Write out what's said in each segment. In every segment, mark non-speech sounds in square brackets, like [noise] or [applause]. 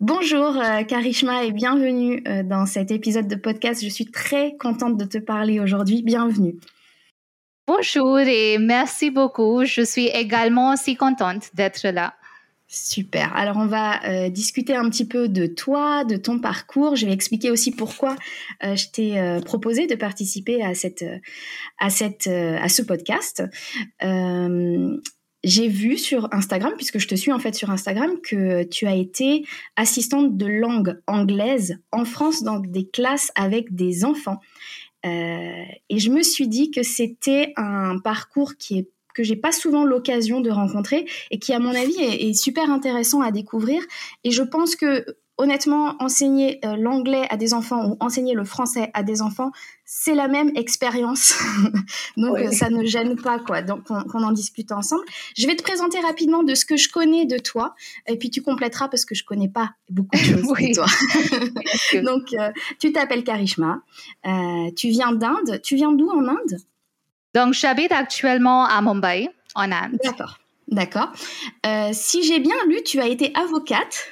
Bonjour euh, Karishma et bienvenue euh, dans cet épisode de podcast. Je suis très contente de te parler aujourd'hui. Bienvenue. Bonjour et merci beaucoup. Je suis également aussi contente d'être là. Super. Alors on va euh, discuter un petit peu de toi, de ton parcours. Je vais expliquer aussi pourquoi je t'ai proposé de participer à cette à cette à ce podcast j'ai vu sur Instagram, puisque je te suis en fait sur Instagram, que tu as été assistante de langue anglaise en France dans des classes avec des enfants. Euh, et je me suis dit que c'était un parcours qui est que j'ai pas souvent l'occasion de rencontrer et qui à mon avis est, est, super intéressant à découvrir et je pense que honnêtement, enseigner euh, l'anglais à des enfants ou enseigner le français à des enfants, c'est la même expérience. [laughs] Donc, euh, ça ne gêne pas, quoi. Donc, qu'on en discute ensemble. Je vais te présenter rapidement de ce que je connais de toi, et puis tu compléteras parce que je connais pas beaucoup de [laughs] choses de toi. [laughs] Donc, euh, tu t'appelles Karishma. tu viens d'Inde. Tu viens d'où en Inde? Donc, j'habite actuellement à Mumbai, en Inde. D'accord. D'accord. si j'ai bien lu, tu as été avocate.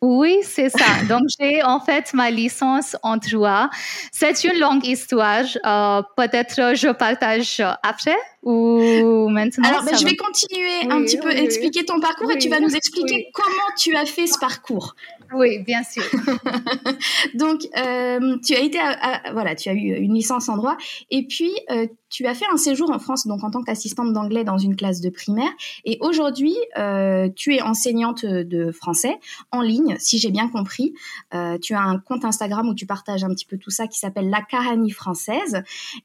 Oui, c'est ça. [laughs] Donc, j'ai en fait ma licence en droit. C'est une longue histoire. Euh, peut-être je partage après ou maintenant. Alors, ben, je vais continuer un petit peu, expliquer ton parcours et tu vas nous expliquer comment tu as fait ce parcours. Oui, bien sûr. [laughs] Donc, euh, tu as été, voilà, tu as eu une licence en droit, et puis euh, tu as fait un séjour en France, donc en tant qu'assistante d'anglais dans une classe de primaire, et aujourd'hui, euh, tu es enseignante de français en ligne, si j'ai bien compris. tu as un compte Instagram où tu partages un petit peu tout ça, qui s'appelle La Caranie française,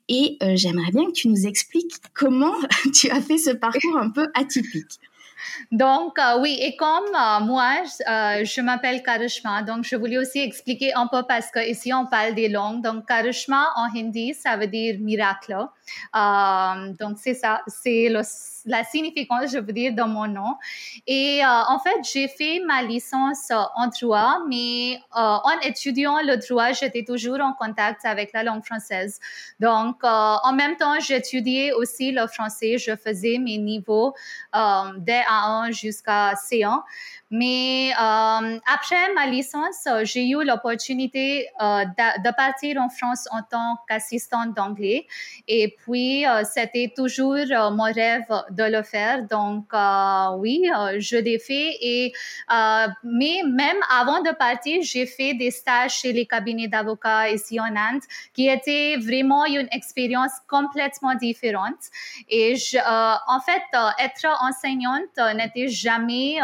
et j'aimerais bien que tu nous expliques comment [laughs] tu as fait ce parcours un peu atypique. Donc, euh, oui, et comme euh, moi, euh, je m'appelle Karishma, donc je voulais aussi expliquer un peu parce qu'ici, on parle des langues. Donc, Karishma en hindi, ça veut dire miracle. Donc, c'est ça, c'est la signification, je veux dire, de mon nom. Et en fait, j'ai fait ma licence en droit, mais en étudiant le droit, j'étais toujours en contact avec la langue française. Donc, en même temps, j'étudiais aussi le français, je faisais mes niveaux dès jusqu'à C1. Mais euh, après ma licence, j'ai eu l'opportunité euh, de, partir en France en tant qu'assistante d'anglais. Et puis, euh, c'était toujours mon rêve de le faire. Donc, oui, je l'ai fait. Et, mais même avant de partir, j'ai fait des stages chez les cabinets d'avocats ici en Inde, qui était vraiment une expérience complètement différente. Et je, en fait, être enseignante n'était jamais,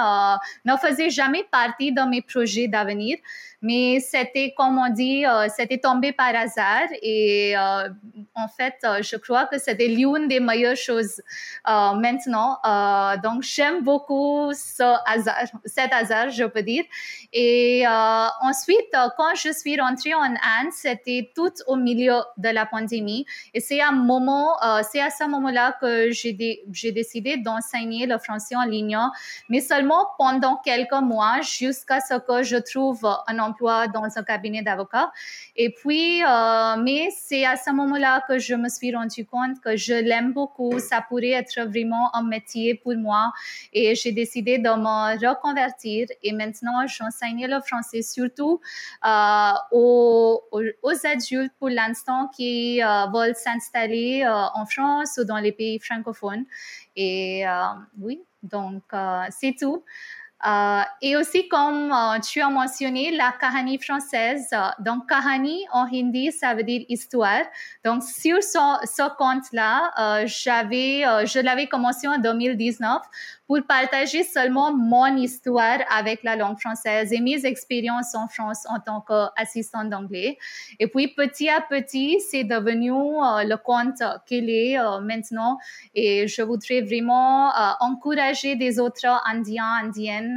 faisait jamais partie de mes projets d'avenir mais c'était, comme on dit, euh, c'était tombé par hasard. Et euh, en fait, euh, je crois que c'était l'une des meilleures choses maintenant. donc, j'aime beaucoup ce hasard, cet hasard, je peux dire. Et ensuite, quand je suis rentrée en Inde, c'était tout au milieu de la pandémie. Et c'est à, moment, c'est à ce moment-là que j'ai, j'ai décidé d'enseigner le français en ligne, mais seulement pendant quelques mois, jusqu'à ce que je trouve un dans un cabinet d'avocat. Et puis, euh, mais c'est à ce moment-là que je me suis rendu compte que je l'aime beaucoup. Ça pourrait être vraiment un métier pour moi. Et j'ai décidé de me reconvertir. Et maintenant, j'enseigne le français surtout euh, aux, adultes pour l'instant qui euh, veulent s'installer en France ou dans les pays francophones. Et oui, donc c'est tout. Euh, et aussi, comme euh, tu as mentionné, la kahani française. Euh, donc, kahani en hindi, ça veut dire histoire. Donc, sur ce, compte-là, j'avais, je l'avais commencé en 2019 pour partager seulement mon histoire avec la langue française et mes expériences en France en tant qu'assistante d'anglais. Et puis petit à petit, c'est devenu le compte qu'il est maintenant et je voudrais vraiment encourager des autres Indiens, Indiennes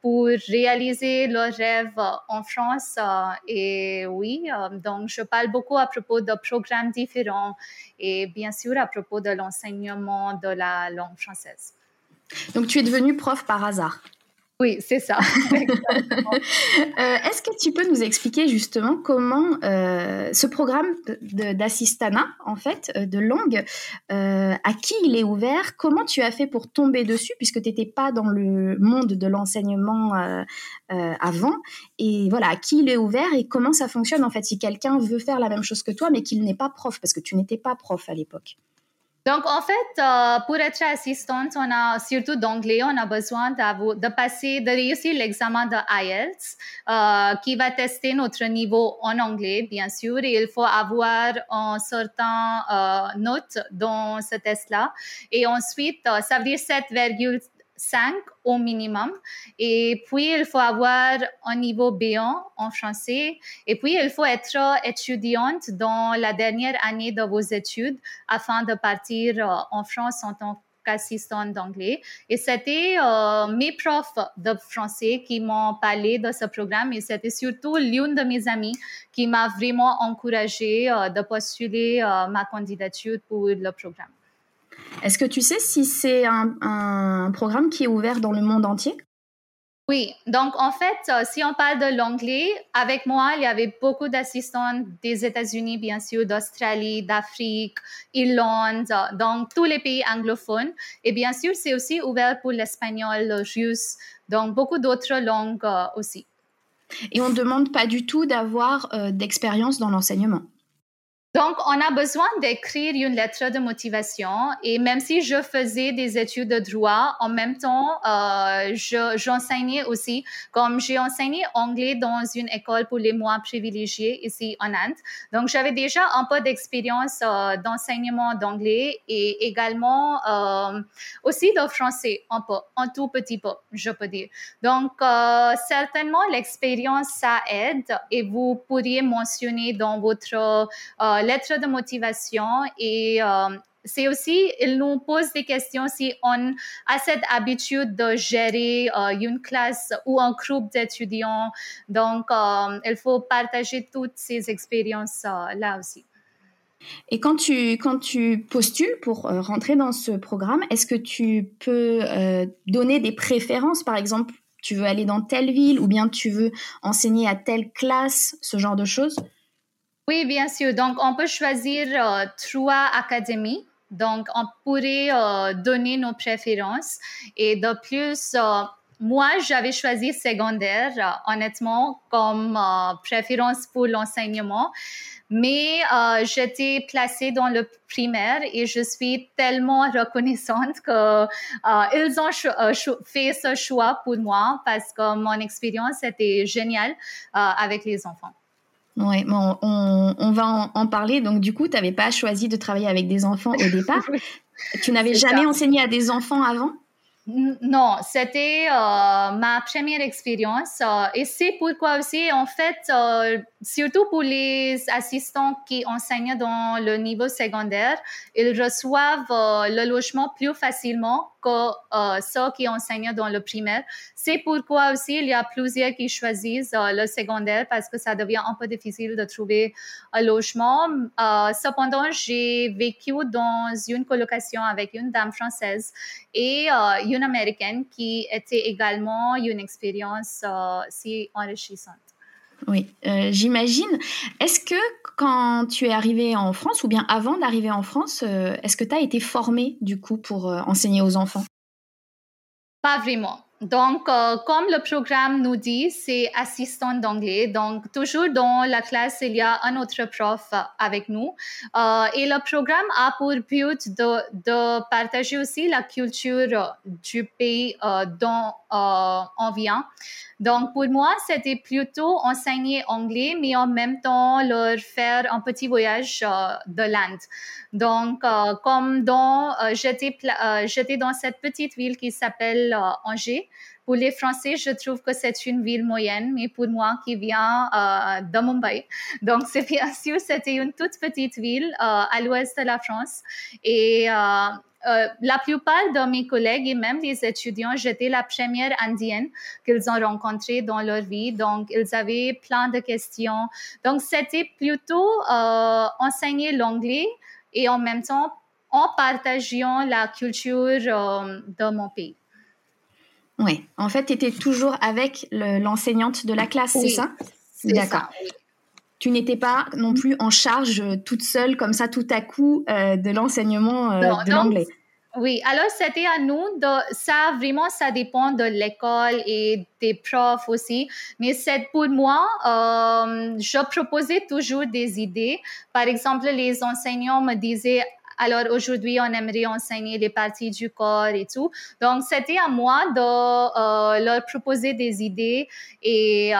pour réaliser leurs rêves en France. Et oui, donc je parle beaucoup à propos de programmes différents et bien sûr à propos de l'enseignement de la langue française. Donc tu es devenue prof par hasard? Oui, c'est ça. [laughs] [laughs] Euh, est-ce que tu peux nous expliquer justement comment euh, ce programme d'assistana, en fait, euh, de langue, à qui il est ouvert? Comment tu as fait pour tomber dessus, puisque tu n'étais pas dans le monde de l'enseignement avant? Et voilà, à qui il est ouvert et comment ça fonctionne, en fait, si quelqu'un veut faire la même chose que toi, mais qu'il n'est pas prof, parce que tu n'étais pas prof à l'époque donc, en fait, euh, pour être assistante, on a surtout d'anglais, on a besoin de passer, de réussir l'examen de IELTS euh, qui va tester notre niveau en anglais, bien sûr. Et il faut avoir un certain euh, note dans ce test-là. Et ensuite, ça veut dire 7,5 5 au minimum. Et puis, il faut avoir un niveau B1 en français. Et puis, il faut être étudiante dans la dernière année de vos études afin de partir euh, en France en tant qu'assistante d'anglais. Et c'était euh, mes profs de français qui m'ont parlé de ce programme et c'était surtout l'une de mes amies qui m'a vraiment encouragée euh, de postuler ma candidature pour le programme. Est-ce que tu sais si c'est un, programme qui est ouvert dans le monde entier? Oui, donc en fait, euh, si on parle de l'anglais, avec moi, il y avait beaucoup d'assistants des États-Unis, bien sûr, d'Australie, d'Afrique, Irlande, euh, donc tous les pays anglophones. Et bien sûr, c'est aussi ouvert pour l'espagnol, le russe, donc beaucoup d'autres langues euh, aussi. Et on ne demande pas du tout d'avoir d'expérience dans l'enseignement. Donc, on a besoin d'écrire une lettre de motivation et même si je faisais des études de droit, en même temps, euh, j'enseignais aussi, comme j'ai enseigné anglais dans une école pour les mois privilégiés ici en Inde. Donc, j'avais déjà un peu d'expérience euh, d'enseignement d'anglais et également euh, aussi de français, un peu, un tout petit peu, je peux dire. Donc, euh, certainement, l'expérience, ça aide et vous pourriez mentionner dans votre lettre de motivation et euh, c'est aussi, il nous pose des questions si on a cette habitude de gérer euh, une classe ou un groupe d'étudiants. Donc, euh, il faut partager toutes ces expériences-là aussi. Et quand tu, quand tu postules pour rentrer dans ce programme, est-ce que tu peux donner des préférences, par exemple, tu veux aller dans telle ville ou bien tu veux enseigner à telle classe, ce genre de choses? Oui, bien sûr. Donc, on peut choisir euh, trois académies. Donc, on pourrait euh, donner nos préférences. Et de plus, euh, moi, j'avais choisi secondaire, honnêtement, comme préférence pour l'enseignement. Mais j'étais placée dans le primaire et je suis tellement [laughs] reconnaissante qu'ils ont fait ce choix pour moi parce que mon expérience était géniale avec les enfants. Oui, bon, on, va en, parler. Donc, du coup, tu n'avais pas choisi de travailler avec des enfants au départ. [laughs] tu n'avais jamais enseigné à des enfants avant? Non, c'était euh, ma première expérience euh, et c'est pourquoi aussi, en fait, euh, surtout pour les assistants qui enseignent dans le niveau secondaire, ils reçoivent le logement plus facilement que ceux qui enseignent dans le primaire. C'est pourquoi aussi il y a plusieurs qui choisissent le secondaire parce que ça devient un peu difficile de trouver un logement. cependant, j'ai vécu dans une colocation avec une dame française et une américaine qui était également une expérience euh, si enrichissante. Oui, euh, j'imagine. Est-ce que quand tu es arrivée en France, ou bien avant d'arriver en France, euh, est-ce que tu as été formée du coup pour enseigner aux enfants? Pas vraiment. Donc, euh, comme le programme nous dit, c'est assistant d'anglais. Donc, toujours dans la classe, il y a un autre prof avec nous. Euh, et le programme a pour but de, de, partager aussi la culture du pays euh, dont on vient. Donc, pour moi, c'était plutôt enseigner anglais, mais en même temps leur faire un petit voyage de l'Inde. Donc, comme dans, j'étais, j'étais dans cette petite ville qui s'appelle Angers. Pour les Français, je trouve que c'est une ville moyenne, mais pour moi qui viens euh, de Mumbai, donc c'est bien [laughs] sûr, c'était une toute petite ville euh, à l'ouest de la France. Et euh, la plupart de mes collègues et même les étudiants, j'étais la première indienne qu'ils ont rencontrée dans leur vie. Donc, ils avaient plein de questions. Donc, c'était plutôt enseigner l'anglais et en même temps en partageant la culture de mon pays. Oui, en fait, tu étais toujours avec l'enseignante de la classe, c'est ça D'accord. Tu n'étais pas non plus en charge toute seule, comme ça, tout à coup, de l'enseignement de l'anglais. Oui, alors c'était à nous de ça vraiment ça dépend de l'école et des profs aussi. Mais c'est pour moi, euh, je proposais toujours des idées. Par exemple, les enseignants me disaient alors aujourd'hui, on aimerait enseigner les parties du corps et tout. Donc, c'était à moi de euh, leur proposer des idées. Et euh,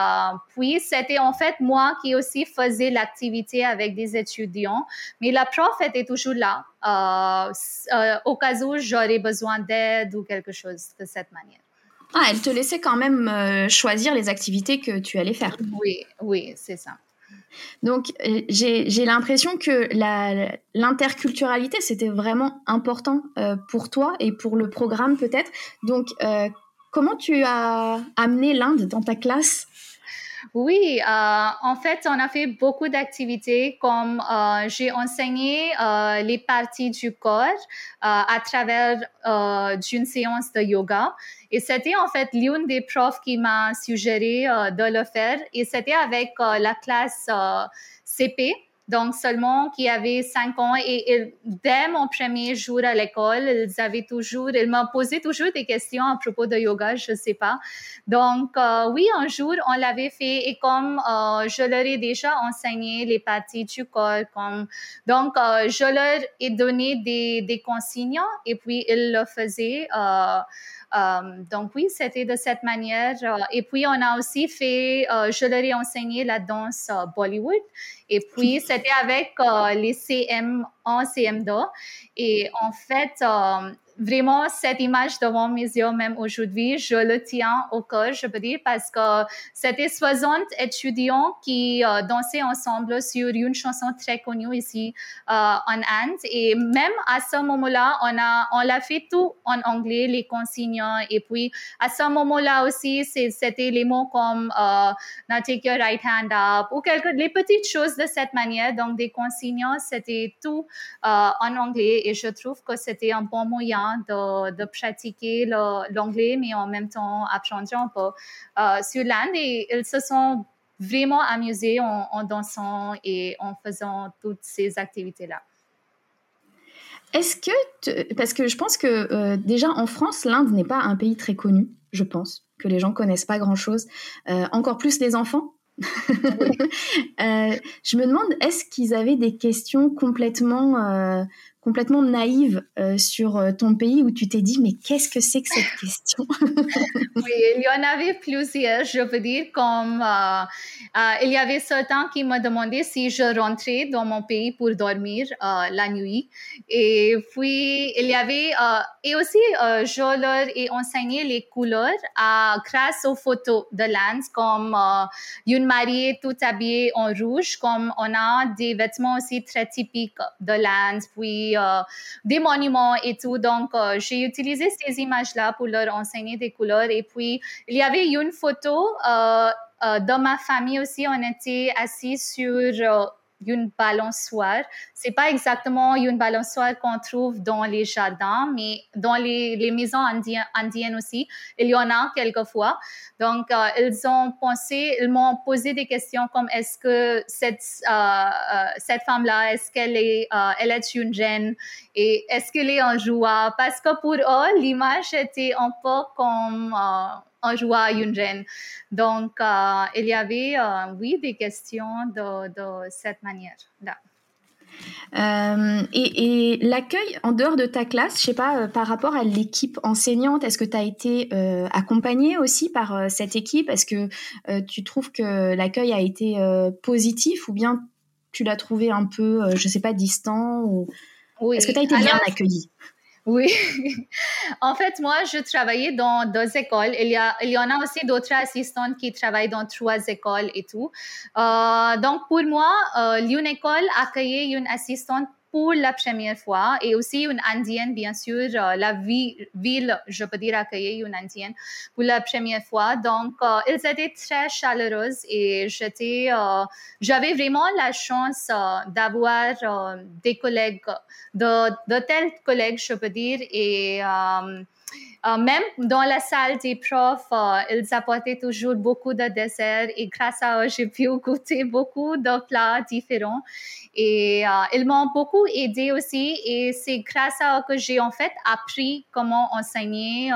puis, c'était en fait moi qui aussi faisais l'activité avec des étudiants. Mais la prof était toujours là euh, au cas où j'aurais besoin d'aide ou quelque chose de cette manière. Ah, elle te laissait quand même choisir les activités que tu allais faire. Oui, oui, c'est ça. Donc, j'ai l'impression que l'interculturalité, c'était vraiment important euh, pour toi et pour le programme peut-être. Donc, euh, comment tu as amené l'Inde dans ta classe? Oui, en fait, on a fait beaucoup d'activités comme j'ai enseigné les parties du corps à travers d'une séance de yoga. Et c'était en fait l'une des profs qui m'a suggéré euh, de le faire. Et c'était avec euh, la classe euh, CP, donc seulement qui avait cinq ans. Et, dès mon premier jour à l'école, ils avaient toujours, ils m'ont posé toujours des questions à propos de yoga, je ne sais pas. Donc oui, un jour, on l'avait fait et comme je leur ai déjà enseigné les parties du corps, comme, donc je leur ai donné des, des consignes et puis ils le faisaient. Euh, donc oui, c'était de cette manière. Euh, et puis on a aussi fait, euh, je leur ai enseigné la danse Bollywood. Et puis [laughs] c'était avec les CM1, CM2. Et en fait, vraiment cette image devant mes yeux même aujourd'hui, je le tiens au cœur, je peux dire, parce que c'était 60 étudiants qui euh, dansaient ensemble sur une chanson très connue ici euh, en Inde. Et même à ce moment-là, on a on l'a fait tout en anglais, les consignes. Et puis à ce moment-là aussi, c'était les mots comme euh, Now take your right hand up ou quelques les petites choses de cette manière. Donc des consignes, c'était tout en anglais. Et je trouve que c'était un bon moyen de, pratiquer l'anglais, mais en même temps apprendre un peu euh, sur l'Inde. Et ils se sont vraiment amusés en, dansant et en faisant toutes ces activités-là. Est-ce que, parce que je pense que euh, déjà en France, l'Inde n'est pas un pays très connu, je pense, que les gens connaissent pas grand-chose, euh, encore plus les enfants. [laughs] je me demande, est-ce qu'ils avaient des questions complètement complètement naïve euh, sur euh, ton pays où tu t'es dit mais qu'est-ce que c'est que cette [laughs] question? Oui, il y en avait plusieurs, je veux dire, comme euh, il y avait certains qui me demandaient si je rentrais dans mon pays pour dormir la nuit. Et puis, il y avait, et aussi, je leur ai enseigné les couleurs grâce aux photos de l'Inde, comme une mariée tout habillée en rouge, comme on a des vêtements aussi très typiques de l'Inde, puis euh, des monuments et tout. Donc, euh, j'ai utilisé ces images-là pour leur enseigner des couleurs. Et puis, il y avait une photo euh, de ma famille aussi. On était assis sur une balançoire. C'est pas exactement une balançoire qu'on trouve dans les jardins, mais dans les, les maisons indiennes, aussi, il y en a quelquefois. Donc, euh, ils ont pensé, ils m'ont posé des questions comme est-ce que cette, euh, euh, cette femme-là, est-ce qu'elle est, elle est une reine et est-ce qu'elle est un joueur? Parce que pour eux, l'image était un peu comme joueur, une reine. Donc, euh, il y avait, euh, oui, des questions de, de cette manière-là. Euh, et, et l'accueil en dehors de ta classe, je sais pas, par rapport à l'équipe enseignante, est-ce que tu as été accompagnée aussi par cette équipe? Est-ce que tu trouves que l'accueil a été positif ou bien tu l'as trouvé un peu, je sais pas, distant ou... Oui. Est-ce que tu as été bien accueillie? Oui. [laughs] en fait, moi, je travaillais dans deux écoles. Il y, a, il y en a aussi d'autres assistantes qui travaillent dans trois écoles et tout. Euh, donc, pour moi, euh, l'une école accueillait une assistante pour la première fois et aussi une indienne, bien sûr, euh, la ville, je peux dire, accueillir une indienne pour la première fois. Donc, euh, ils étaient très chaleureuses et j'étais, euh, j'avais vraiment la chance d'avoir des collègues, de, de tels collègues, je peux dire, et euh, même dans la salle des profs, euh, ils apportaient toujours beaucoup de desserts et grâce à eux, j'ai pu [laughs] goûter beaucoup de plats différents. Et euh, ils m'ont beaucoup aidé aussi et c'est grâce à eux que j'ai en fait appris comment enseigner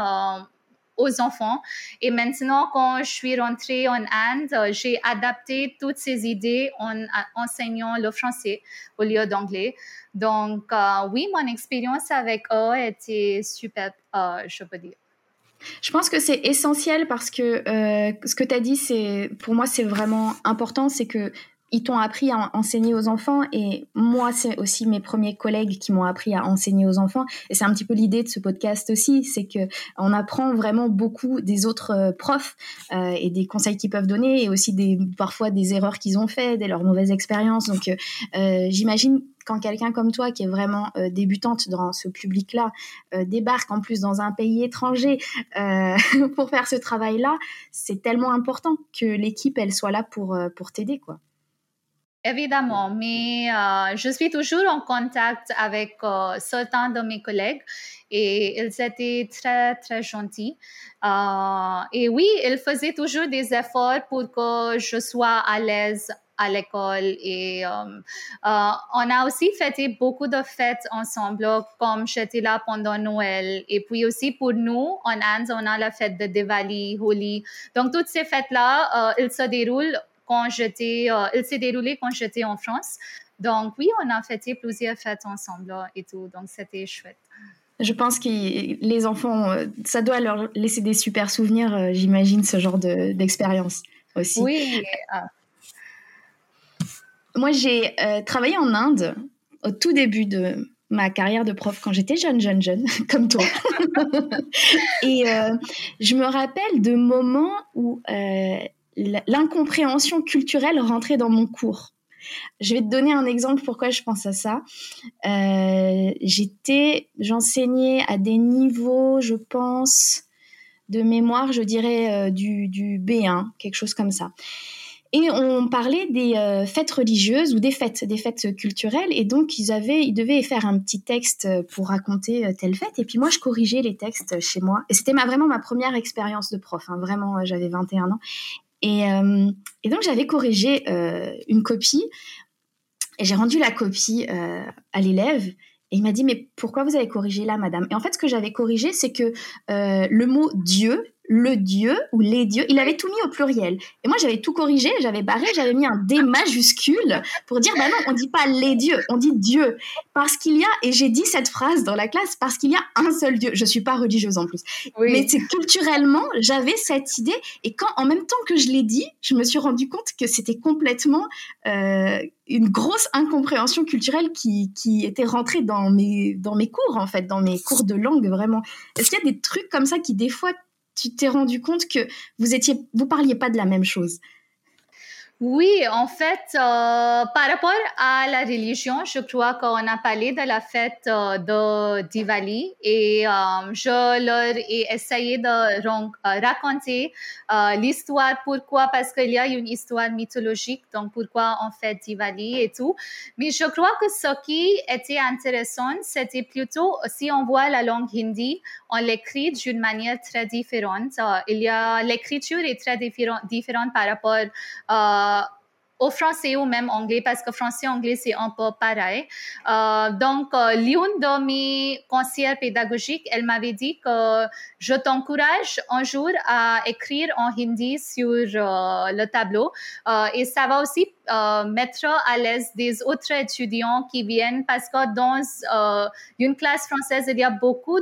aux enfants. Et maintenant, quand je suis rentrée en Inde, j'ai adapté toutes ces idées en enseignant le français au lieu d'anglais. Donc, euh, oui, mon expérience avec eux était super, euh, je peux dire. Je pense que c'est essentiel parce que euh, ce que tu as dit, c'est pour moi, c'est vraiment important. C'est que ils t'ont appris à enseigner aux enfants et moi c'est aussi mes premiers collègues qui m'ont appris à enseigner aux enfants et c'est un petit peu l'idée de ce podcast aussi c'est que on apprend vraiment beaucoup des autres euh, profs euh, et des conseils qu'ils peuvent donner et aussi des parfois des erreurs qu'ils ont fait des leurs mauvaises expériences donc euh, j'imagine quand quelqu'un comme toi, qui est vraiment débutante dans ce public-là, débarque en plus dans un pays étranger [laughs] pour faire ce travail-là, c'est tellement important que l'équipe, elle soit là pour, pour t'aider, quoi. Évidemment, mais euh, je suis toujours en contact avec euh, certains de mes collègues et ils étaient très, très gentils. Euh, et oui, ils faisaient toujours des efforts pour que je sois à l'aise à l'école et on a aussi fêté beaucoup de fêtes ensemble comme j'étais là pendant Noël. Et puis aussi pour nous en Inde on a la fête de Diwali, Holi. Donc toutes ces fêtes là elles se déroulent quand j'étais, euh, il s'est déroulé quand j'étais en France. Donc oui, on a fêté plusieurs fêtes ensemble et tout, donc c'était chouette. Je pense que les enfants, euh, ça doit leur laisser des super souvenirs, euh, j'imagine, ce genre d'expérience aussi. Oui. Moi, j'ai travaillé en Inde au tout début de ma carrière de prof quand j'étais jeune, jeune, jeune, [laughs] comme toi. [laughs] et je me rappelle de moments où l'incompréhension culturelle rentrait dans mon cours. Je vais te donner un exemple pourquoi je pense à ça. Euh, j'étais, j'enseignais à des niveaux, je pense, de mémoire, je dirais euh, du, B1, quelque chose comme ça. Et on parlait des euh, fêtes religieuses ou des fêtes, des fêtes culturelles. Et donc, ils, avaient, ils devaient faire un petit texte pour raconter telle fête. Et puis moi, je corrigeais les textes chez moi. Et c'était vraiment ma première expérience de prof. Hein. Vraiment, j'avais 21 ans. Euh, et, donc j'avais corrigé euh, une copie et j'ai rendu la copie euh, à l'élève. Et il m'a dit, mais pourquoi vous avez corrigé là, madame? Et en fait, ce que j'avais corrigé, c'est que le mot Dieu le dieu ou les dieux. Il avait tout mis au pluriel. Et moi, j'avais tout corrigé, j'avais barré, j'avais mis un D majuscule pour dire, bah non, on dit pas les dieux, on dit Dieu. Parce qu'il y a, et j'ai dit cette phrase dans la classe, parce qu'il y a un seul Dieu. Je suis pas religieuse en plus. Mais c'est culturellement, j'avais cette idée. Et quand, en même temps que je l'ai dit, je me suis rendu compte que c'était complètement euh, une grosse incompréhension culturelle qui, qui était rentrée dans mes, dans mes cours, en fait, dans mes cours de langue, vraiment. Est-ce qu'il y a des trucs comme ça qui, des fois, tu t'es rendu compte que vous étiez, vous parliez pas de la même chose. Oui, en fait, euh, par rapport à la religion, je crois qu'on a parlé de la fête euh, de Diwali et euh, je leur ai essayé de raconter l'histoire. Pourquoi? Parce qu'il y a une histoire mythologique, donc pourquoi on fait Diwali et tout. Mais je crois que ce qui était intéressant, c'était plutôt, si on voit la langue hindi, on l'écrit d'une manière très différente. il y a l'écriture est très différente par rapport à uh, au français ou même anglais parce que français anglais c'est un peu pareil. Euh, donc euh, l'une de mes conseillères pédagogiques, elle m'avait dit que je t'encourage un jour à écrire en hindi sur euh, le tableau et ça va aussi mettre à l'aise des autres étudiants qui viennent parce que dans une classe française il y a beaucoup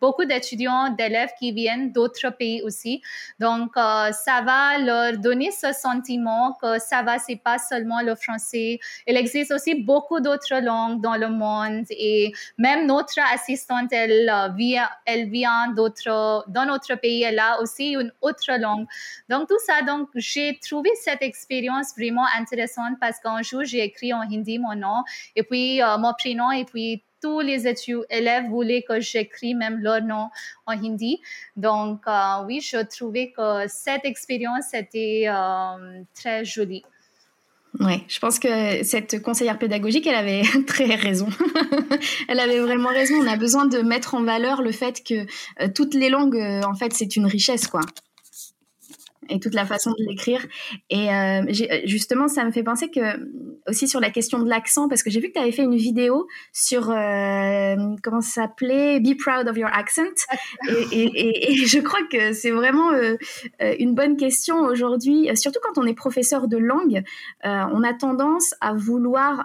beaucoup d'étudiants d'élèves qui viennent d'autres pays aussi. Donc ça va leur donner ce sentiment que ça va c'est pas seulement le français. Il existe aussi beaucoup d'autres langues dans le monde et même notre assistante, elle euh, vient, elle vient d'autres, dans pays, elle a aussi une autre langue. Donc tout ça, donc j'ai trouvé cette expérience vraiment intéressante parce qu'un jour j'ai écrit en hindi mon nom et puis euh, mon prénom et puis tous les élèves voulaient que j'écris même leur nom en hindi. Donc, euh, oui, je trouvais que cette expérience était très jolie. Ouais, je pense que cette conseillère pédagogique, elle avait [laughs] très raison. [laughs] elle avait vraiment raison. On a besoin de mettre en valeur le fait que euh, toutes les langues, euh, en fait, c'est une richesse, quoi et toute la façon de l'écrire. Et euh, justement, ça me fait penser que aussi sur la question de l'accent, parce que j'ai vu que tu avais fait une vidéo sur euh, comment ça s'appelait? Be proud of your accent. Et, je crois que c'est vraiment euh, une bonne question aujourd'hui, surtout quand on est professeur de langue, on a tendance à vouloir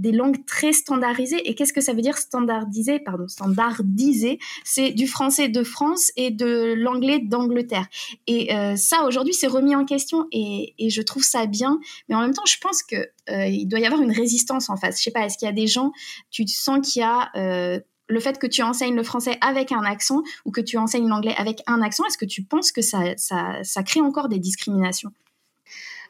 des langues très standardisées. Et qu'est-ce que ça veut dire standardisé Pardon, standardisé, c'est du français de France et de l'anglais d'Angleterre. Et euh, ça, aujourd'hui, c'est remis en question et, je trouve ça bien. Mais en même temps, je pense que euh, il doit y avoir une résistance en face. Je sais pas, est-ce qu'il y a des gens, tu sens qu'il y a euh, le fait que tu enseignes le français avec un accent ou que tu enseignes l'anglais avec un accent, est-ce que tu penses que ça, ça crée encore des discriminations?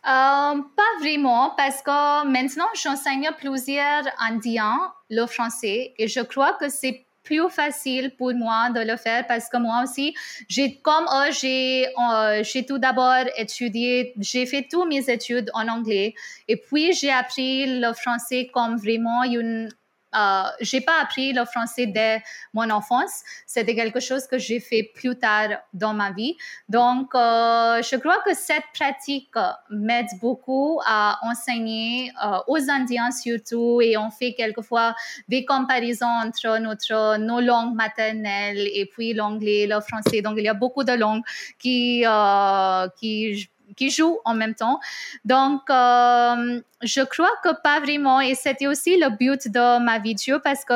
Euh, pas vraiment, parce que maintenant, j'enseigne plusieurs Indiens le français et je crois que c'est plus facile pour moi de le faire parce que moi aussi, j'ai comme eux, j'ai euh, j'ai tout d'abord étudié, j'ai fait toutes mes études en anglais et puis j'ai appris le français comme vraiment une euh, j'ai pas appris le français dès mon enfance. C'était quelque chose que j'ai fait plus tard dans ma vie. Donc, euh, je crois que cette pratique m'aide beaucoup à enseigner euh, aux Indiens surtout et on fait quelquefois des comparaisons entre notre, nos langues maternelles et puis l'anglais, le français. Donc, il y a beaucoup de langues qui, euh, qui jouent en même temps. Donc, euh, je crois que pas vraiment. Et c'était aussi le but de ma vidéo parce que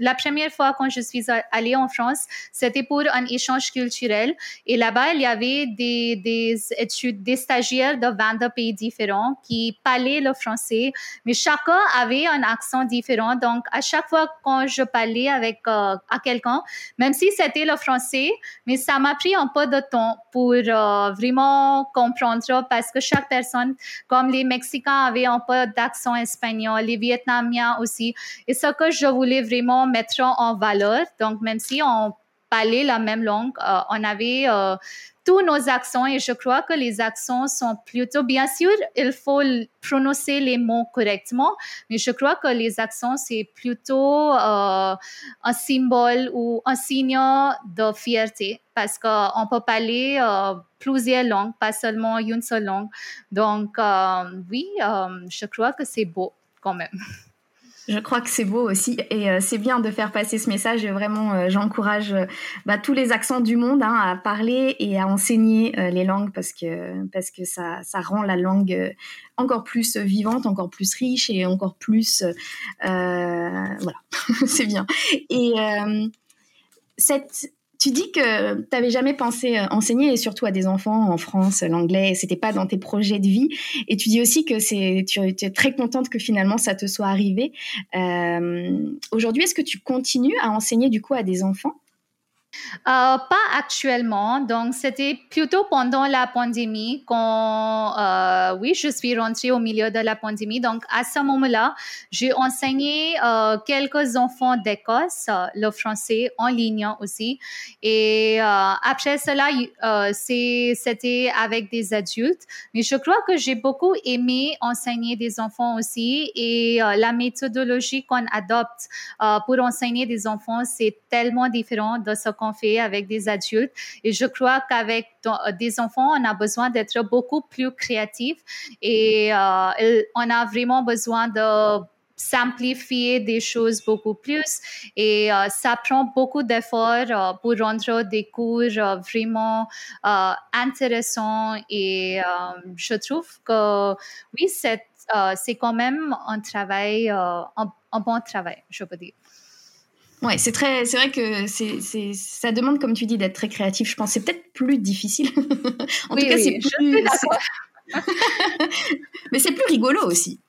la première fois quand je suis allée en France, c'était pour un échange culturel. Et là-bas, il y avait des, des études, des stagiaires de 22 pays différents qui parlaient le français, mais chacun avait un accent différent. Donc, à chaque fois quand je parlais avec euh, à quelqu'un, même si c'était le français, mais ça m'a pris un peu de temps pour euh, vraiment comprendre parce que chaque personne, comme les Mexicains avaient un peu d'accent espagnol, les Vietnamiens aussi. Et ce que je voulais vraiment mettre en valeur, donc même si on parlait la même langue, euh, on avait euh, tous nos accents et je crois que les accents sont plutôt, bien sûr, il faut prononcer les mots correctement, mais je crois que les accents, c'est plutôt euh, un symbole ou un signe de fierté parce qu'on peut parler plusieurs langues, pas seulement une seule langue. Donc, oui, je crois que c'est beau quand même. [laughs] Je crois que c'est beau aussi et euh, c'est bien de faire passer ce message. Et vraiment, euh, j'encourage euh, bah, tous les accents du monde hein, à parler et à enseigner les langues parce que, parce que ça, ça rend la langue encore plus vivante, encore plus riche et encore plus... voilà, [laughs] c'est bien. Et cette tu dis que tu n'avais jamais pensé euh, enseigner, et surtout à des enfants en France, l'anglais, c'était pas dans tes projets de vie. Et tu dis aussi que c'est, tu, es très contente que finalement ça te soit arrivé. Euh, aujourd'hui, est-ce que tu continues à enseigner du coup à des enfants? Euh, pas actuellement. Donc, c'était plutôt pendant la pandémie quand, euh, oui, je suis rentrée au milieu de la pandémie. Donc, à ce moment-là, j'ai enseigné euh, quelques enfants d'Écosse le français en ligne aussi. Et après cela, c'était avec des adultes. Mais je crois que j'ai beaucoup aimé enseigner des enfants aussi. Et la méthodologie qu'on adopte pour enseigner des enfants, c'est tellement différent de ce qu'on fait avec des adultes. Et je crois qu'avec des enfants, on a besoin d'être beaucoup plus créatif et euh, on a vraiment besoin de simplifier des choses beaucoup plus et euh, ça prend beaucoup d'efforts euh, pour rendre des cours vraiment intéressants et je trouve que oui, c'est quand même un travail, un bon travail, je peux dire. Ouais, c'est très, c'est vrai que c'est, c'est, ça demande, comme tu dis, d'être très créatif. Je pense c'est peut-être plus difficile. [laughs] en tout cas, c'est plus. [laughs] Mais c'est plus rigolo aussi.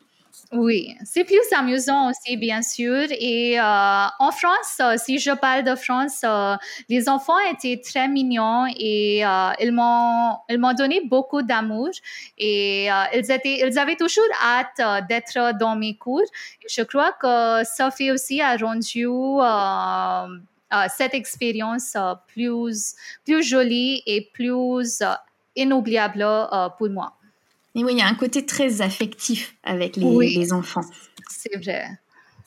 Oui, c'est plus amusant aussi, bien sûr. Et euh, en France, euh, si je parle de France, euh, les enfants étaient très mignons et ils m'ont ils m'ont donné beaucoup d'amour et ils étaient ils avaient toujours hâte d'être dans mes cours. Je crois que Sophie aussi a rendu cette expérience plus plus jolie et plus inoubliable pour moi. Et oui, il y a un côté très affectif avec les, enfants. C'est vrai.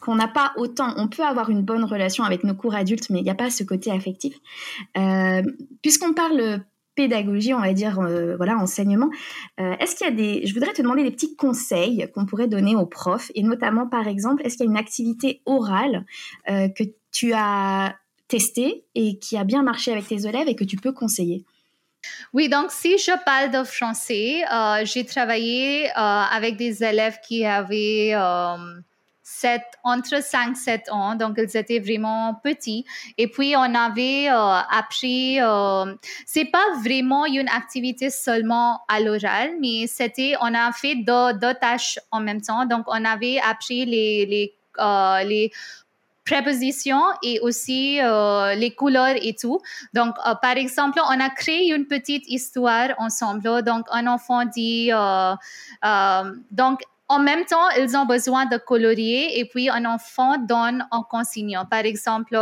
Qu'on n'a pas autant. On peut avoir une bonne relation avec nos cours adultes, mais il n'y a pas ce côté affectif. Euh, puisqu'on parle pédagogie, on va dire, euh, voilà, enseignement. Euh, est-ce qu'il y a des, je voudrais te demander des petits conseils qu'on pourrait donner aux profs, et notamment, par exemple, est-ce qu'il y a une activité orale que tu as testée et qui a bien marché avec tes élèves et que tu peux conseiller? Oui, donc si je parle de français, euh, j'ai travaillé euh, avec des élèves qui avaient euh, entre 5 et 7 ans, donc ils étaient vraiment petits. Et puis on avait appris, c'est pas vraiment une activité seulement à l'oral, mais c'était, on a fait deux, tâches en même temps. Donc on avait appris les, les les prépositions et aussi euh, les couleurs et tout. Donc, euh, par exemple, on a créé une petite histoire ensemble. Donc, un enfant dit, euh, donc, en même temps, ils ont besoin de colorier et puis un enfant donne un consigne. Par exemple,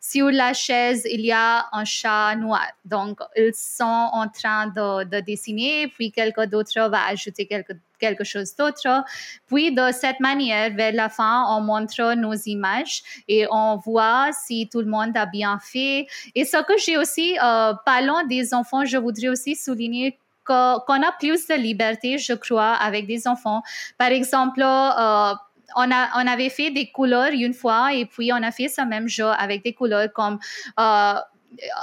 sur la chaise, il y a un chat noir. Donc, ils sont en train de, de dessiner, puis quelqu'un d'autre va ajouter quelque, quelque chose d'autre. Puis, de cette manière, vers la fin, on montre nos images et on voit si tout le monde a bien fait. Et ce que j'ai aussi, euh, parlant des enfants, je voudrais aussi souligner qu'on a plus de liberté, je crois, avec des enfants. Par exemple, euh, on, a, on avait fait des couleurs une fois et puis on a fait ce même jeu avec des couleurs comme euh,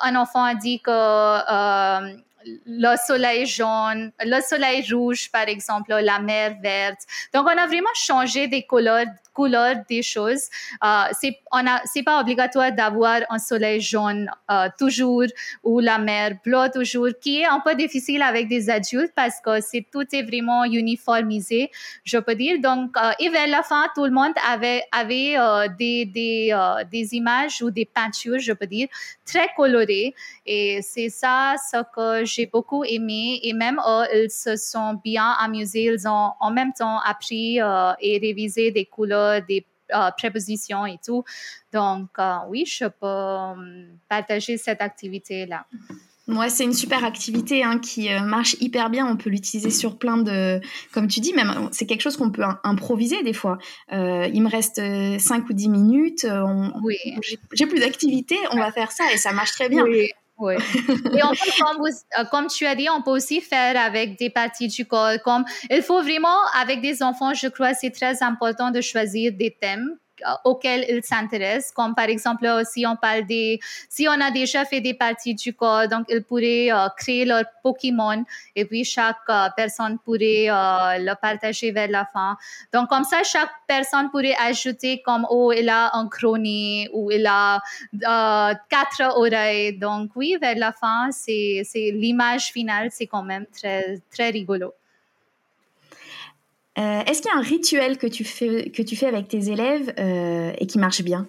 un enfant a dit que euh, le soleil jaune, le soleil rouge, par exemple, la mer verte. Donc, on a vraiment changé des couleurs, couleurs des choses. Euh, c'est pas obligatoire d'avoir un soleil jaune euh, toujours ou la mer bleue toujours, qui est un peu difficile avec des adultes parce que c'est tout est vraiment uniformisé, je peux dire. Donc, euh, et vers la fin, tout le monde avait avait euh, des des, des images ou des peintures, je peux dire, très colorées. Et c'est ça ce que j'ai beaucoup aimé. Et même eux, ils se sont bien amusés. Ils ont en même temps appris et révisé des couleurs des euh, prépositions et tout. Donc, euh, oui, je peux euh, partager cette activité-là. Ouais, c'est une super activité hein, qui marche hyper bien. On peut l'utiliser sur plein de, comme tu dis, même c'est quelque chose qu'on peut improviser des fois. il me reste 5 ou 10 minutes. oui. J'ai plus d'activité. On va faire ça et ça marche très bien. Oui. Oui. [laughs] Et on peut, euh, comme, tu as dit, on peut aussi faire avec des parties du corps. Comme, il faut vraiment, avec des enfants, je crois, c'est très important de choisir des thèmes auxquels ils s'intéressent, comme par exemple si on parle des, si on a déjà fait des parties du corps, donc ils pourraient euh, créer leur Pokémon et puis chaque euh, personne pourrait le partager vers la fin. Donc comme ça, chaque personne pourrait ajouter comme oh il a un crony ou il a quatre oreilles. Donc oui, vers la fin, c'est l'image finale, c'est quand même très très rigolo. Euh, est-ce qu'il y a un rituel que tu fais, avec tes élèves euh, et qui marche bien?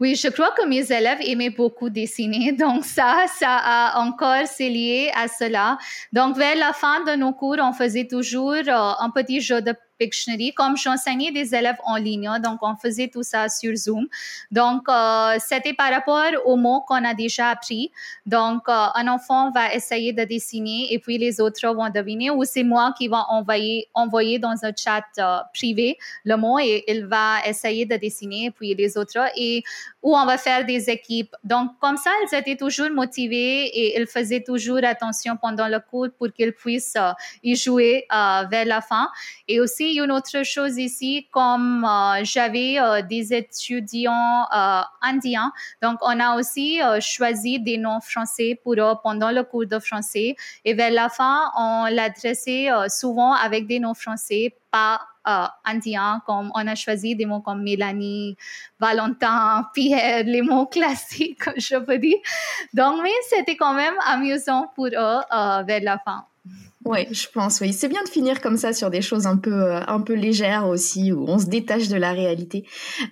Oui, je crois que mes élèves aimaient beaucoup dessiner, [laughs] donc ça, ça a encore c'est lié à cela. Donc vers la fin de nos cours, on faisait toujours euh, un petit jeu de Pictionary, comme j'enseignais des élèves en ligne, donc on faisait tout ça sur Zoom. Donc, euh, c'était par rapport aux mots qu'on a déjà appris. Donc, euh, un enfant va essayer de dessiner et puis les autres vont deviner ou c'est moi qui vais envoyer, envoyer dans un chat euh, privé le mot et il va essayer de dessiner et puis les autres et où on va faire des équipes. Donc, comme ça, ils étaient toujours motivés et ils faisaient toujours attention pendant le cours pour qu'ils puissent y jouer vers la fin. Et aussi, une autre chose ici, comme euh, j'avais euh, des étudiants euh, indiens, donc on a aussi choisi des noms français pour eux pendant le cours de français. Et vers la fin, on l'adressait souvent avec des noms français, pas indiens, comme on a choisi des mots comme Mélanie, Valentin, [laughs] Pierre, les mots [laughs] classiques, je peux dire. Donc, mais c'était quand même amusant pour eux vers la fin. Oui, je pense, oui. C'est bien de finir comme ça sur des choses un peu, euh, un peu légères aussi, où on se détache de la réalité.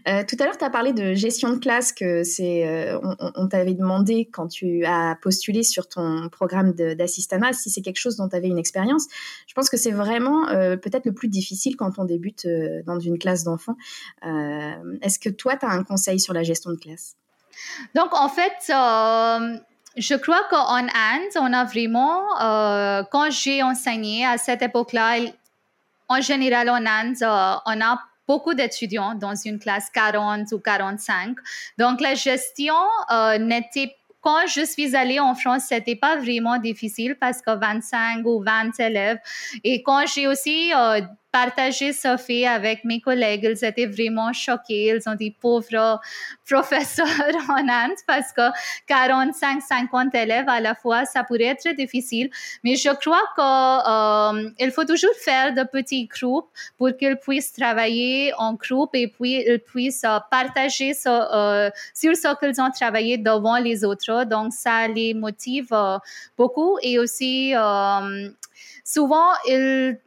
Euh, tout à l'heure, tu as parlé de gestion de classe, que c'est, euh, on, t'avait demandé quand tu as postulé sur ton programme d'assistanat si c'est quelque chose dont tu avais une expérience. Je pense que c'est vraiment peut-être le plus difficile quand on débute dans une classe d'enfants. Est-ce que toi, tu as un conseil sur la gestion de classe? Donc, en fait, je crois qu'en Inde, on a vraiment, quand j'ai enseigné à cette époque-là, en général en Inde, on a beaucoup d'étudiants dans une classe 40 ou 45. Donc, la gestion n'était quand je suis allée en France, c'était pas vraiment difficile parce que 25 ou 20 élèves. Et quand j'ai aussi partager ce fait avec mes collègues. Ils étaient vraiment choqués. Ils ont dit pauvres professeurs [laughs] en Inde parce que 45, 50 élèves à la fois, ça pourrait être difficile. Mais je crois qu'il euh, faut toujours faire de petits groupes pour qu'ils puissent travailler en groupe et puis ils puissent euh, partager euh, sur ce qu'ils ont travaillé devant les autres. Donc, ça les motive beaucoup et aussi souvent, ils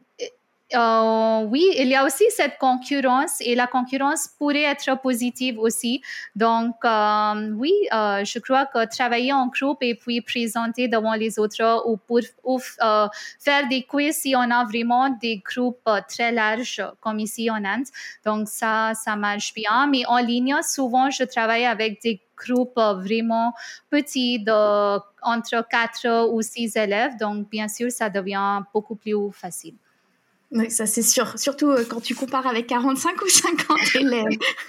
euh, oui, il y a aussi cette concurrence et la concurrence pourrait être positive aussi. Donc, euh, oui, euh, je crois que travailler en groupe et puis présenter devant les autres ou pour faire des quiz si on a vraiment des groupes très larges comme ici en Inde. Donc, ça, ça marche bien. Mais en ligne, souvent, je travaille avec des groupes vraiment petits de entre 4 ou 6 élèves. Donc, bien sûr, ça devient beaucoup plus facile. Oui, ça c'est sûr. Surtout euh, quand tu compares avec 45 ou 50 [laughs] élèves. [laughs]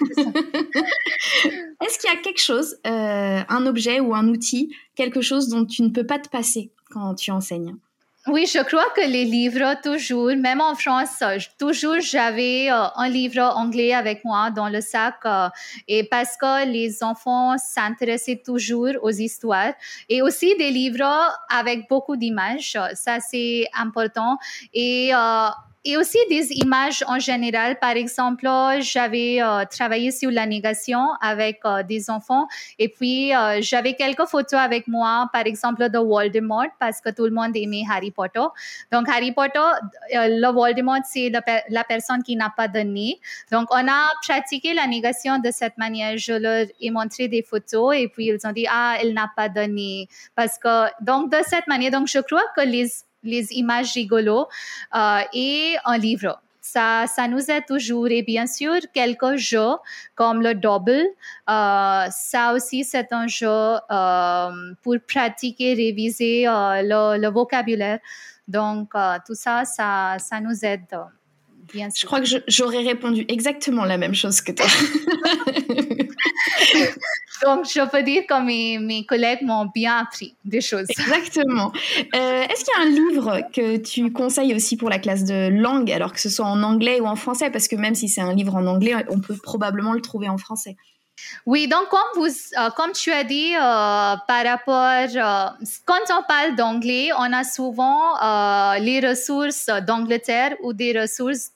Est-ce qu'il y a quelque chose, euh, un objet ou un outil, quelque chose dont tu ne peux pas te passer quand tu enseignes? Oui, je crois que les livres, toujours, même en France, toujours j'avais euh, un livre anglais avec moi dans le sac et parce que les enfants s'intéressaient toujours aux histoires et aussi des livres avec beaucoup d'images, ça c'est important et et aussi des images en général. Par exemple, j'avais euh, travaillé sur la négation avec euh, des enfants et puis euh, j'avais quelques photos avec moi, par exemple de Voldemort, parce que tout le monde aimait Harry Potter. Donc, Harry Potter, le Voldemort, c'est la, personne qui n'a pas de nez. Donc, on a pratiqué la négation de cette manière. Je leur ai montré des photos et puis ils ont dit, ah, elle n'a pas de nez. Parce que, donc, de cette manière, donc, je crois que les les images rigolos euh, et un livre. Ça, ça nous aide toujours. Et bien sûr, quelques jeux comme le double, euh, ça aussi, c'est un jeu euh, pour pratiquer, réviser le, le, vocabulaire. Donc, tout ça, ça, ça nous aide. Je crois que j'aurais répondu exactement la même chose que toi. [laughs] Donc, je peux dire que mes, mes collègues m'ont bien appris des choses. Exactement. Euh, est-ce qu'il y a un livre que tu conseilles aussi pour la classe de langue, alors que ce soit en anglais ou en français? Parce que même si c'est un livre en anglais, on peut probablement le trouver en français. Oui, donc comme, vous, euh, tu as dit, euh, par rapport, quand on parle d'anglais, on a souvent les ressources d'Angleterre ou des ressources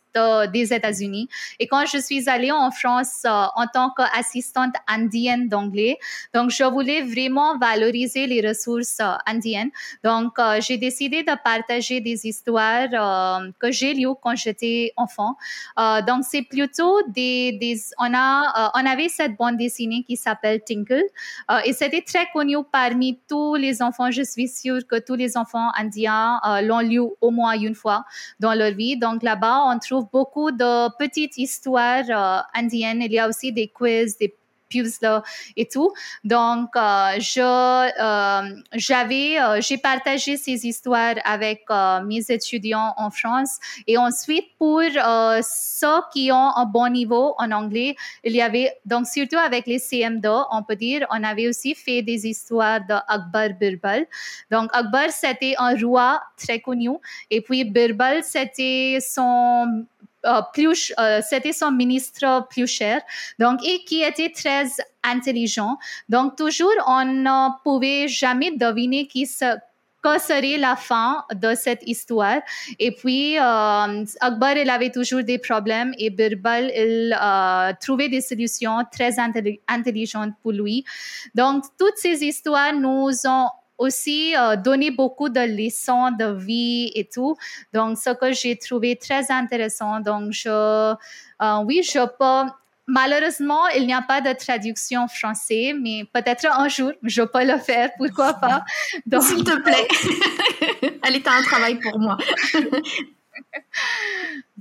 des États-Unis. Et quand je suis allée en France euh, en tant qu'assistante indienne d'anglais, donc je voulais vraiment valoriser les ressources euh, indiennes. Donc euh, j'ai décidé de partager des histoires que j'ai lues quand j'étais enfant. donc c'est plutôt des, des on a on avait cette bande dessinée qui s'appelle Tinkle et c'était très connu parmi tous les enfants. Je suis sûre que tous les enfants indiens l'ont lu au moins une fois dans leur vie. Donc là-bas on trouve beaucoup de petites histoires euh, indiennes. Il y a aussi des quiz, des puzzles et tout. Donc, euh, euh, j'avais, j'ai partagé ces histoires avec mes étudiants en France. Et ensuite, pour ceux qui ont un bon niveau en anglais, il y avait, donc surtout avec les CM2, on peut dire, on avait aussi fait des histoires d'Akbar Birbal. Donc, Akbar, c'était un roi très connu. Et puis, Birbal, c'était son plus, euh, c'était son ministre plus cher, donc, et qui était très intelligent. Donc, toujours, on ne pouvait jamais deviner qui se, que serait la fin de cette histoire. Et puis, euh, Akbar, il avait toujours des problèmes et Birbal, il trouvait des solutions très intelligentes pour lui. Donc, toutes ces histoires nous ont aussi euh, donné beaucoup de leçons de vie et tout. Donc, ce que j'ai trouvé très intéressant. Donc, je, euh, oui, je peux. Malheureusement, il n'y a pas de traduction français, mais peut-être un jour, je peux le faire, pourquoi pas. [laughs] S'il te plaît. Tu as un travail pour moi. [laughs]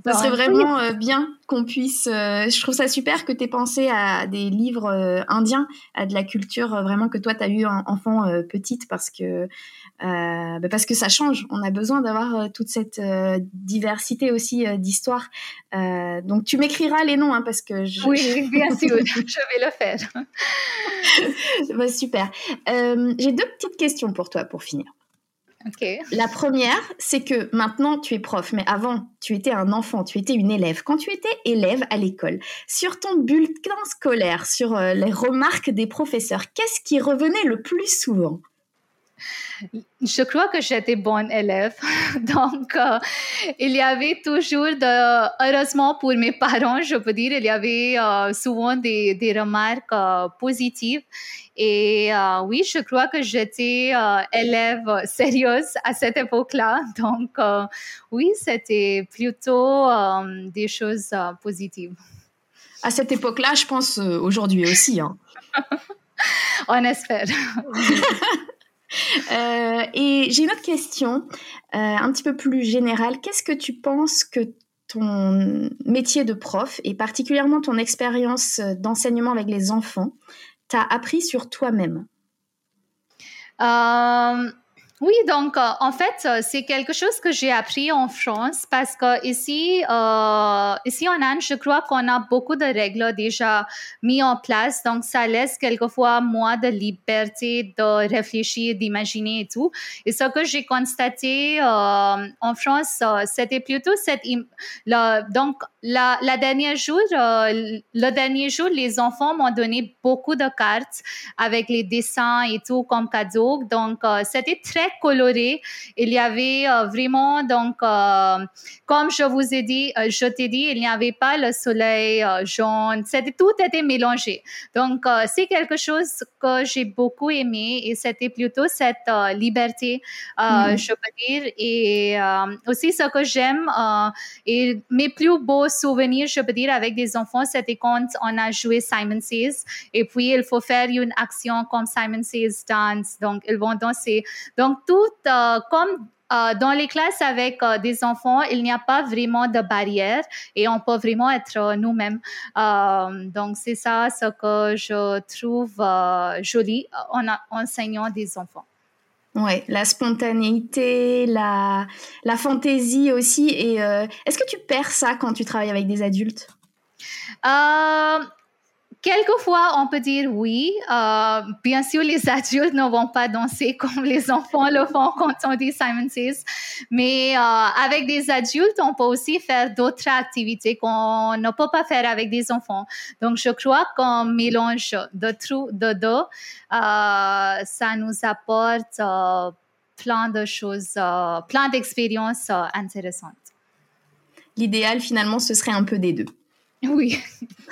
Ça serait vraiment bien qu'on puisse. je trouve ça super que tu aies pensé à des livres indiens, à de la culture vraiment que toi tu as eu en enfant petite parce que bah, parce que ça change. On a besoin d'avoir toute cette diversité aussi d'histoires. donc tu m'écriras les noms hein, parce que je... oui [laughs] bien sûr [laughs] je vais le faire. bah, super. J'ai deux petites questions pour toi pour finir. La première, c'est que maintenant tu es prof, mais avant tu étais un enfant, tu étais une élève. Quand tu étais élève à l'école, sur ton bulletin scolaire, sur euh, les remarques des professeurs, qu'est-ce qui revenait le plus souvent? Je crois que j'étais bonne élève. [laughs] Donc, euh, il y avait toujours, de, heureusement pour mes parents, je peux dire, il y avait euh, souvent des, des remarques euh, positives. Et oui, je crois que j'étais élève sérieuse à cette époque-là. Donc, oui, c'était plutôt des choses positives. À cette époque-là, je pense aujourd'hui aussi. Hein. [laughs] On espère. [laughs] [laughs] Euh, et j'ai une autre question, euh, un petit peu plus générale. Qu'est-ce que tu penses que ton métier de prof et particulièrement ton expérience d'enseignement avec les enfants t'a appris sur toi-même? Euh, oui, donc euh, en fait, euh, c'est quelque chose que j'ai appris en France parce que ici, euh, ici en Inde, je crois qu'on a beaucoup de règles déjà mises en place. Donc, ça laisse quelquefois moins de liberté de réfléchir, d'imaginer et tout. Et ce que j'ai constaté en France, c'était plutôt cette... donc, la, la dernière jour, le dernier jour, les enfants m'ont donné beaucoup de cartes avec les dessins et tout comme cadeau. Donc, c'était très coloré. Il y avait euh, vraiment, donc, euh, comme je vous ai dit, euh, je t'ai dit, il n'y avait pas le soleil jaune. C'était, tout était mélangé. Donc, c'est quelque chose que j'ai beaucoup aimé et c'était plutôt cette liberté, mm-hmm. je peux dire. Et aussi, ce que j'aime et mes plus beaux souvenirs, je peux dire, avec des enfants, c'était quand on a joué Simon Says. Et puis, il faut faire une action comme Simon Says Dance. Donc, ils vont danser. Donc, tout euh, comme euh, dans les classes avec euh, des enfants, il n'y a pas vraiment de barrière et on peut vraiment être nous-mêmes. donc, c'est ça ce que je trouve joli en enseignant des enfants. Oui, la spontanéité, la, la fantaisie aussi. Et est-ce que tu perds ça quand tu travailles avec des adultes? Quelquefois, on peut dire oui. Euh, bien sûr, les [laughs] adultes ne vont pas danser comme les enfants le font quand on dit Simon Says. Mais euh, avec des adultes, on peut aussi faire d'autres activités qu'on ne peut pas faire avec des enfants. Donc, je crois qu'un mélange de, de deux, euh, ça nous apporte plein de choses, plein d'expériences intéressantes. L'idéal, finalement, ce serait un peu des deux. Oui.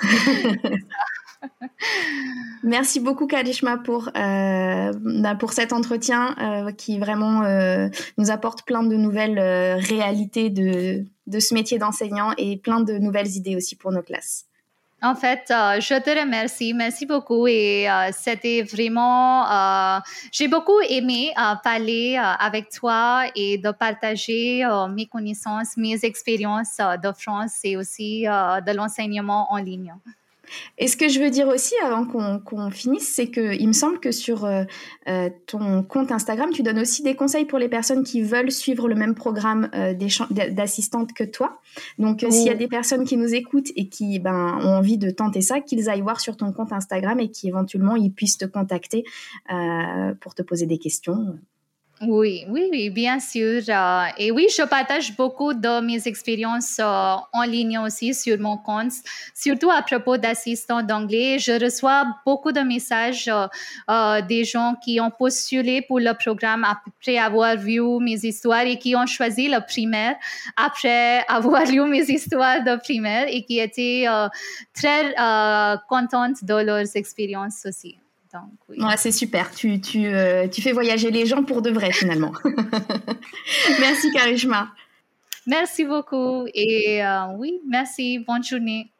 [laughs] [laughs] Merci beaucoup Kalishma pour, euh, bah, pour cet entretien euh, qui vraiment euh, nous apporte plein de nouvelles réalités de, de ce métier d'enseignant et plein de nouvelles idées aussi pour nos classes. En fait, je te remercie. Merci beaucoup. Et c'était vraiment, j'ai beaucoup aimé parler avec toi et de partager mes connaissances, mes expériences de France et aussi de l'enseignement en ligne. Et ce que je veux dire aussi, avant qu'on finisse, c'est qu'il me semble que sur euh, euh, ton compte Instagram, tu donnes aussi des conseils pour les personnes qui veulent suivre le même programme euh, d'assistante que toi. Donc, s'il y a des personnes qui nous écoutent et qui ben, ont envie de tenter ça, qu'ils aillent voir sur ton compte Instagram et qu'éventuellement, ils puissent te contacter pour te poser des questions. Oui, oui, oui, bien sûr. Euh, et oui, je partage beaucoup de mes expériences euh, en ligne aussi sur mon compte, surtout à propos d'assistants d'anglais. Je reçois beaucoup de messages euh, des gens qui ont postulé pour le programme après avoir vu mes histoires et qui ont choisi le primaire après [laughs] avoir lu mes histoires de primaire et qui étaient très contentes de leurs expériences aussi c'est super. Tu, tu, euh, tu fais voyager les gens pour de vrai, finalement. [laughs] merci, Karishma. Merci beaucoup. Et euh, oui, merci. Bonne journée.